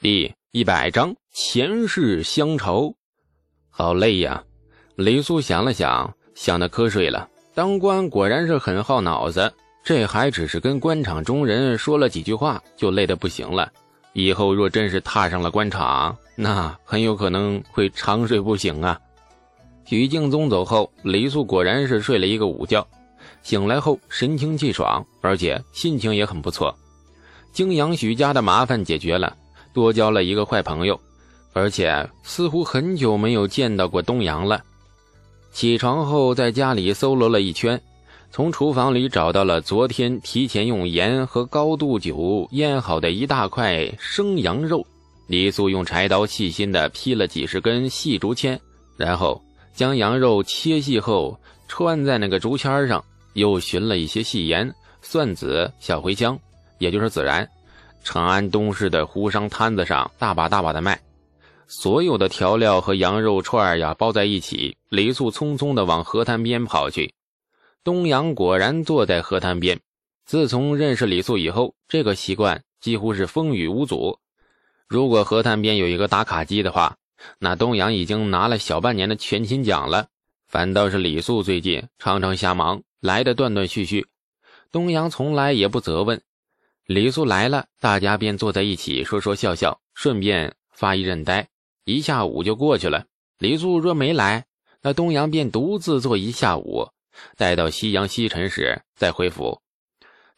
第一百章前世乡愁，好累呀！李素想了想，想得瞌睡了。当官果然是很耗脑子，这还只是跟官场中人说了几句话，就累得不行了。以后若真是踏上了官场，那很有可能会长睡不醒啊！许敬宗走后，李素果然是睡了一个午觉，醒来后神清气爽，而且心情也很不错。泾阳许家的麻烦解决了。多交了一个坏朋友，而且似乎很久没有见到过东阳了。起床后，在家里搜罗了一圈，从厨房里找到了昨天提前用盐和高度酒腌好的一大块生羊肉。李素用柴刀细心地劈了几十根细竹签，然后将羊肉切细后穿在那个竹签上，又寻了一些细盐、蒜子、小茴香，也就是孜然。长安东市的胡商摊子上大把大把的卖，所有的调料和羊肉串呀包在一起。李素匆匆的往河滩边跑去，东阳果然坐在河滩边。自从认识李素以后，这个习惯几乎是风雨无阻。如果河滩边有一个打卡机的话，那东阳已经拿了小半年的全勤奖了。反倒是李素最近常常瞎忙，来的断断续续，东阳从来也不责问。李素来了，大家便坐在一起说说笑笑，顺便发一阵呆。一下午就过去了。李素若没来，那东阳便独自坐一下午，待到夕阳西沉时再回府。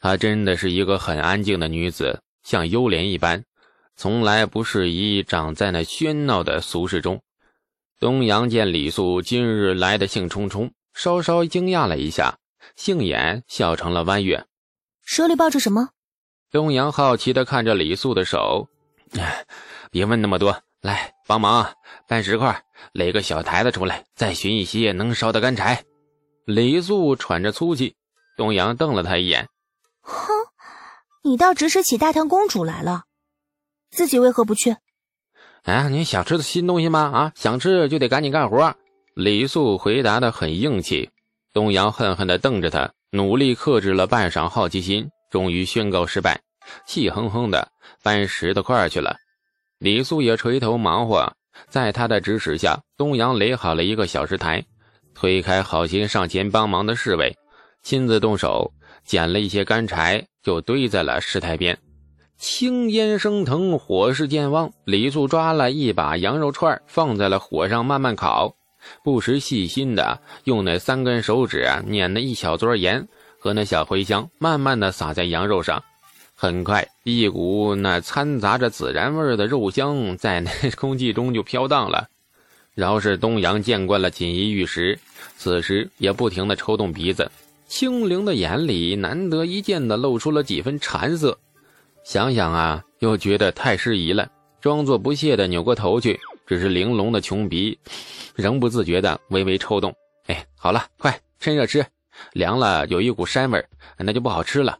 她真的是一个很安静的女子，像幽莲一般，从来不适宜长在那喧闹的俗世中。东阳见李素今日来的兴冲冲，稍稍惊讶了一下，杏眼笑成了弯月。手里抱着什么？东阳好奇的看着李素的手，别问那么多，来帮忙搬石块，垒个小台子出来，再寻一些能烧的干柴。李素喘着粗气，东阳瞪了他一眼，哼，你倒指使起大唐公主来了，自己为何不去？哎，你想吃新东西吗？啊，想吃就得赶紧干活。李素回答的很硬气，东阳恨恨地瞪着他，努力克制了半晌好奇心。终于宣告失败，气哼哼的搬石头块去了。李素也垂头忙活，在他的指使下，东阳垒好了一个小石台，推开好心上前帮忙的侍卫，亲自动手捡了一些干柴，就堆在了石台边。青烟升腾，火势渐旺。李素抓了一把羊肉串放在了火上慢慢烤，不时细心的用那三根手指捻了一小撮盐。和那小茴香慢慢的撒在羊肉上，很快，一股那掺杂着孜然味的肉香在那空气中就飘荡了。饶是东阳见惯了锦衣玉食，此时也不停的抽动鼻子，清灵的眼里难得一见的露出了几分馋色。想想啊，又觉得太适宜了，装作不屑的扭过头去，只是玲珑的琼鼻仍不自觉的微微抽动。哎，好了，快趁热吃。凉了，有一股膻味那就不好吃了。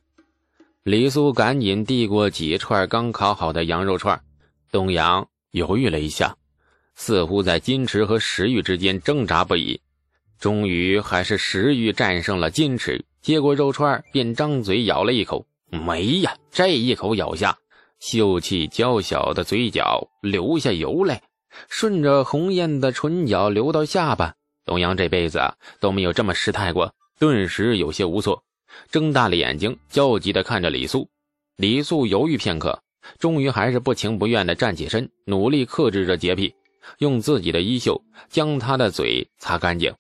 李苏赶紧递过几串刚烤好的羊肉串，东阳犹豫了一下，似乎在矜持和食欲之间挣扎不已。终于还是食欲战胜了矜持，接过肉串便张嘴咬了一口。没呀，这一口咬下，秀气娇小的嘴角流下油来，顺着红艳的唇角流到下巴。东阳这辈子都没有这么失态过。顿时有些无措，睁大了眼睛，焦急地看着李素。李素犹豫片刻，终于还是不情不愿地站起身，努力克制着洁癖，用自己的衣袖将他的嘴擦干净。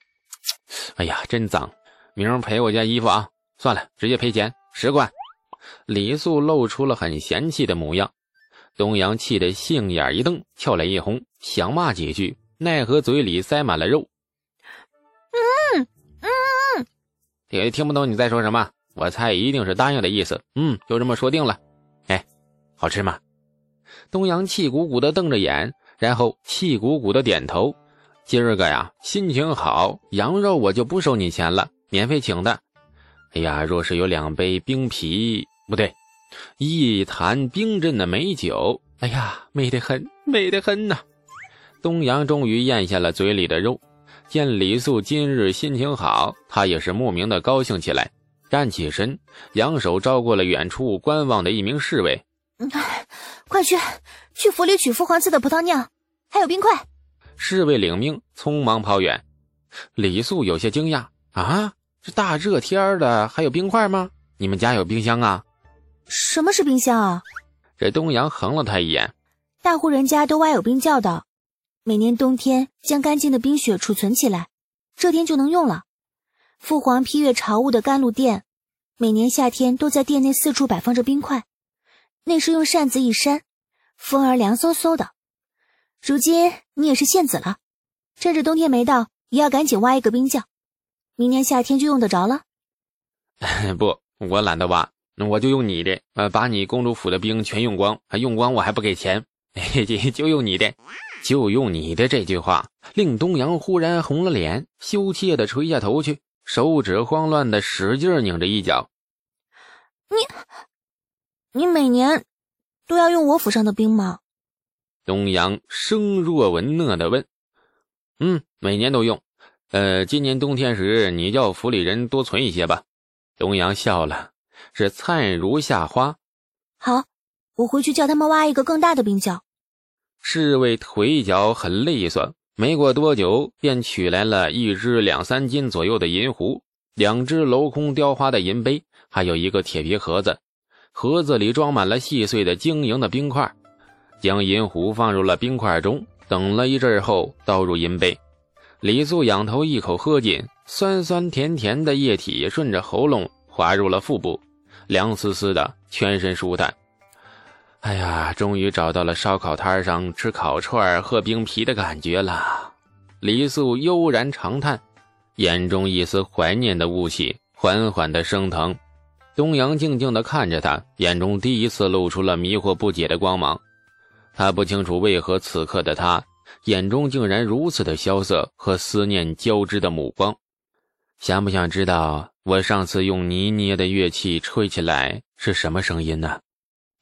哎呀，真脏！明儿赔我件衣服啊！算了，直接赔钱十贯。李素露出了很嫌弃的模样。东阳气得杏眼一瞪，俏脸一红，想骂几句，奈何嘴里塞满了肉。也听不懂你在说什么，我猜一定是答应的意思。嗯，就这么说定了。哎，好吃吗？东阳气鼓鼓的瞪着眼，然后气鼓鼓的点头。今儿个呀，心情好，羊肉我就不收你钱了，免费请的。哎呀，若是有两杯冰啤，不对，一坛冰镇的美酒，哎呀，美得很，美得很呐！东阳终于咽下了嘴里的肉。见李素今日心情好，他也是莫名的高兴起来，站起身，扬手招过了远处观望的一名侍卫：“快去，去府里取父皇赐的葡萄酿，还有冰块。侍卫领命，匆忙跑远。李素有些惊讶：“啊，这大热天的还有冰块吗？你们家有冰箱啊？”“什么是冰箱啊？”这东阳横了他一眼：“大户人家都挖有冰窖的，每年冬天将干净的冰雪储存起来，这天就能用了。父皇批阅朝务的甘露殿，每年夏天都在殿内四处摆放着冰块。”那是用扇子一扇，风儿凉飕飕的。如今你也是县子了，趁着冬天没到，也要赶紧挖一个冰窖，明年夏天就用得着了。不，我懒得挖，我就用你的，呃，把你公主府的冰全用光，用光我还不给钱。嘿嘿，就用你的，就用你的。这句话令东阳忽然红了脸，羞怯的垂下头去，手指慌乱的使劲拧着衣角。你。你每年都要用我府上的兵吗？东阳声若闻讷的问。嗯，每年都用。呃，今年冬天时，你叫府里人多存一些吧。东阳笑了，是灿如夏花。好，我回去叫他们挖一个更大的冰窖。侍卫腿脚很利索，没过多久便取来了一只两三斤左右的银壶，两只镂空雕花的银杯，还有一个铁皮盒子。盒子里装满了细碎的晶莹的冰块，将银壶放入了冰块中，等了一阵后倒入银杯。李素仰头一口喝进，酸酸甜甜的液体顺着喉咙滑入了腹部，凉丝丝的，全身舒坦。哎呀，终于找到了烧烤摊上吃烤串喝冰啤的感觉了。李素悠然长叹，眼中一丝怀念的雾气缓缓的升腾。东阳静静地看着他，眼中第一次露出了迷惑不解的光芒。他不清楚为何此刻的他眼中竟然如此的萧瑟和思念交织的目光。想不想知道我上次用泥捏的乐器吹起来是什么声音呢？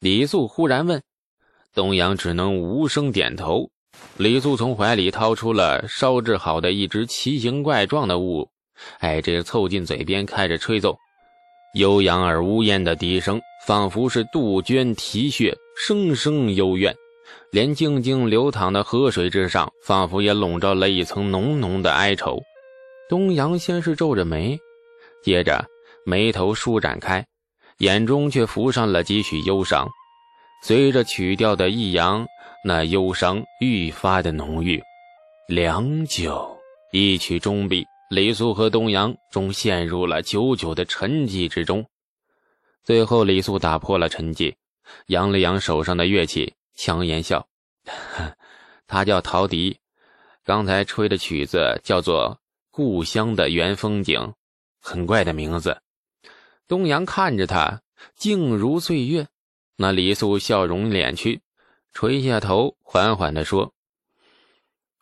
李素忽然问。东阳只能无声点头。李素从怀里掏出了烧制好的一只奇形怪状的物，哎，这凑近嘴边开始吹奏。悠扬而呜咽的笛声，仿佛是杜鹃啼血，声声幽怨。连静静流淌的河水之上，仿佛也笼罩了一层浓浓的哀愁。东阳先是皱着眉，接着眉头舒展开，眼中却浮上了几许忧伤。随着曲调的抑扬，那忧伤愈发的浓郁。良久，一曲终毕。李素和东阳终陷入了久久的沉寂之中。最后，李素打破了沉寂，扬了扬手上的乐器，强颜笑：“他叫陶笛，刚才吹的曲子叫做《故乡的原风景》，很怪的名字。”东阳看着他，静如岁月。那李素笑容敛去，垂下头，缓缓地说：“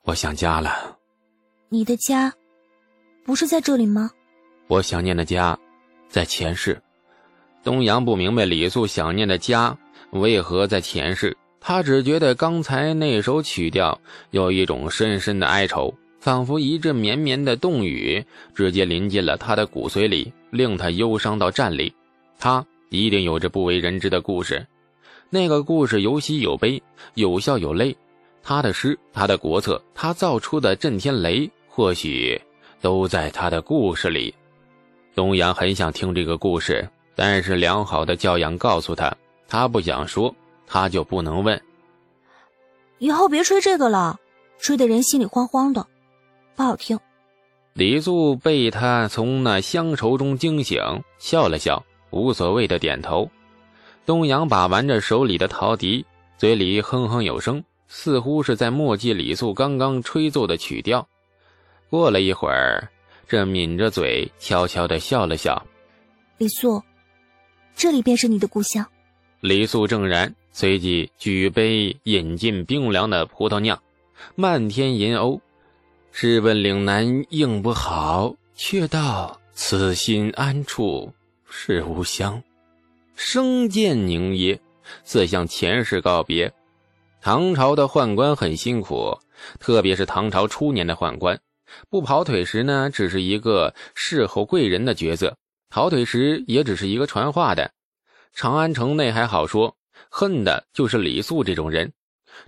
我想家了。”你的家。不是在这里吗？我想念的家，在前世。东阳不明白李素想念的家为何在前世，他只觉得刚才那首曲调有一种深深的哀愁，仿佛一阵绵绵的冻雨直接淋进了他的骨髓里，令他忧伤到站立。他一定有着不为人知的故事，那个故事有喜有悲，有笑有泪。他的诗，他的国策，他造出的震天雷，或许。都在他的故事里。东阳很想听这个故事，但是良好的教养告诉他，他不想说，他就不能问。以后别吹这个了，吹的人心里慌慌的，不好听。李素被他从那乡愁中惊醒，笑了笑，无所谓的点头。东阳把玩着手里的陶笛，嘴里哼哼有声，似乎是在默记李素刚刚吹奏的曲调。过了一会儿，这抿着嘴，悄悄的笑了笑。李素，这里便是你的故乡。李素正然，随即举杯饮尽冰凉的葡萄酿，漫天银瓯。试问岭南应不好，却道此心安处是吾乡。生见凝噎，似向前世告别。唐朝的宦官很辛苦，特别是唐朝初年的宦官。不跑腿时呢，只是一个侍候贵人的角色；跑腿时也只是一个传话的。长安城内还好说，恨的就是李素这种人。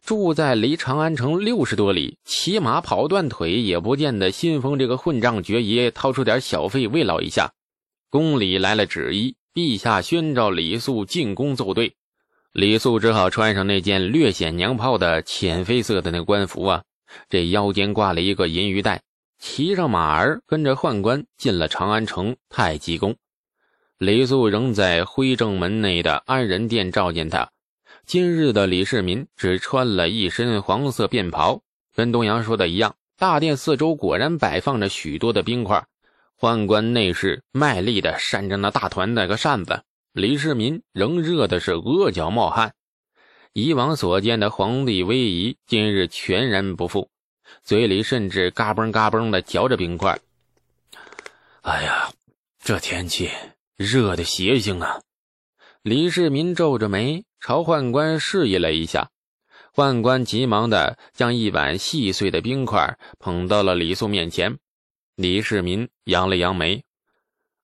住在离长安城六十多里，骑马跑断腿也不见得新封这个混账爵爷掏出点小费慰劳一下。宫里来了旨意，陛下宣召李素进宫奏对。李素只好穿上那件略显娘炮的浅绯色的那官服啊，这腰间挂了一个银鱼带，骑上马儿，跟着宦官进了长安城太极宫。李素仍在徽正门内的安仁殿召见他。今日的李世民只穿了一身黄色便袍，跟东阳说的一样。大殿四周果然摆放着许多的冰块，宦官内侍卖力的扇着那大团那个扇子。李世民仍热的是额角冒汗。以往所见的皇帝威仪，今日全然不复，嘴里甚至嘎嘣嘎嘣的嚼着冰块。哎呀，这天气热的邪性啊！李世民皱着眉。朝宦官示意了一下，宦官急忙的将一碗细碎的冰块捧到了李素面前。李世民扬了扬眉，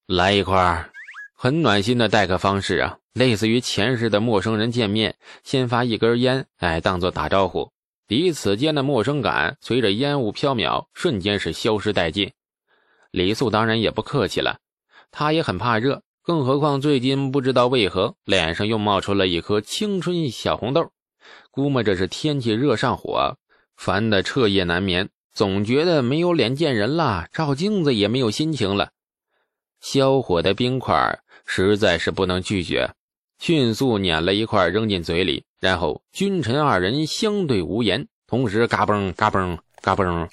来一块很暖心的待客方式啊，类似于前世的陌生人见面，先发一根烟，哎，当做打招呼。彼此间的陌生感随着烟雾飘渺，瞬间是消失殆尽。李素当然也不客气了，他也很怕热。更何况最近不知道为何脸上又冒出了一颗青春小红豆，估摸着是天气热上火，烦得彻夜难眠，总觉得没有脸见人了，照镜子也没有心情了。消火的冰块实在是不能拒绝，迅速碾了一块扔进嘴里，然后君臣二人相对无言，同时嘎嘣嘎嘣嘎嘣。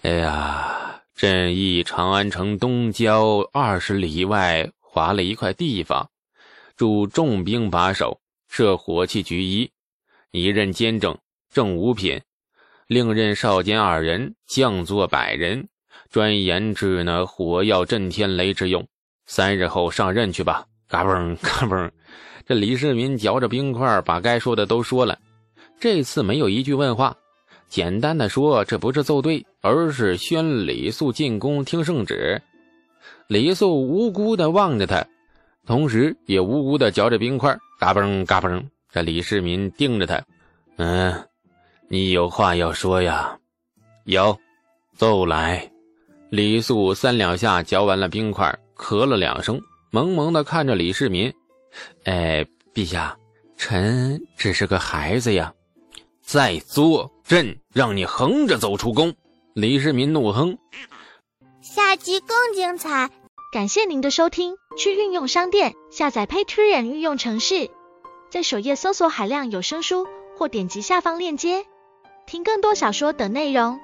哎呀！朕意长安城东郊二十里外划了一块地方，驻重兵把守，设火器局一，一任监政，正五品；另任少监二人，将作百人，专研制那火药震天雷之用。三日后上任去吧。嘎嘣嘎嘣，这李世民嚼着冰块，把该说的都说了，这次没有一句问话。简单的说，这不是奏对，而是宣李素进宫听圣旨。李素无辜的望着他，同时也无辜的嚼着冰块，嘎嘣嘎嘣。这李世民盯着他，嗯，你有话要说呀？有，奏来。李素三两下嚼完了冰块，咳了两声，萌萌的看着李世民，哎，陛下，臣只是个孩子呀。再作，朕让你横着走出宫！李世民怒哼。下集更精彩，感谢您的收听。去运用商店下载 Patreon 运用城市，在首页搜索海量有声书，或点击下方链接听更多小说等内容。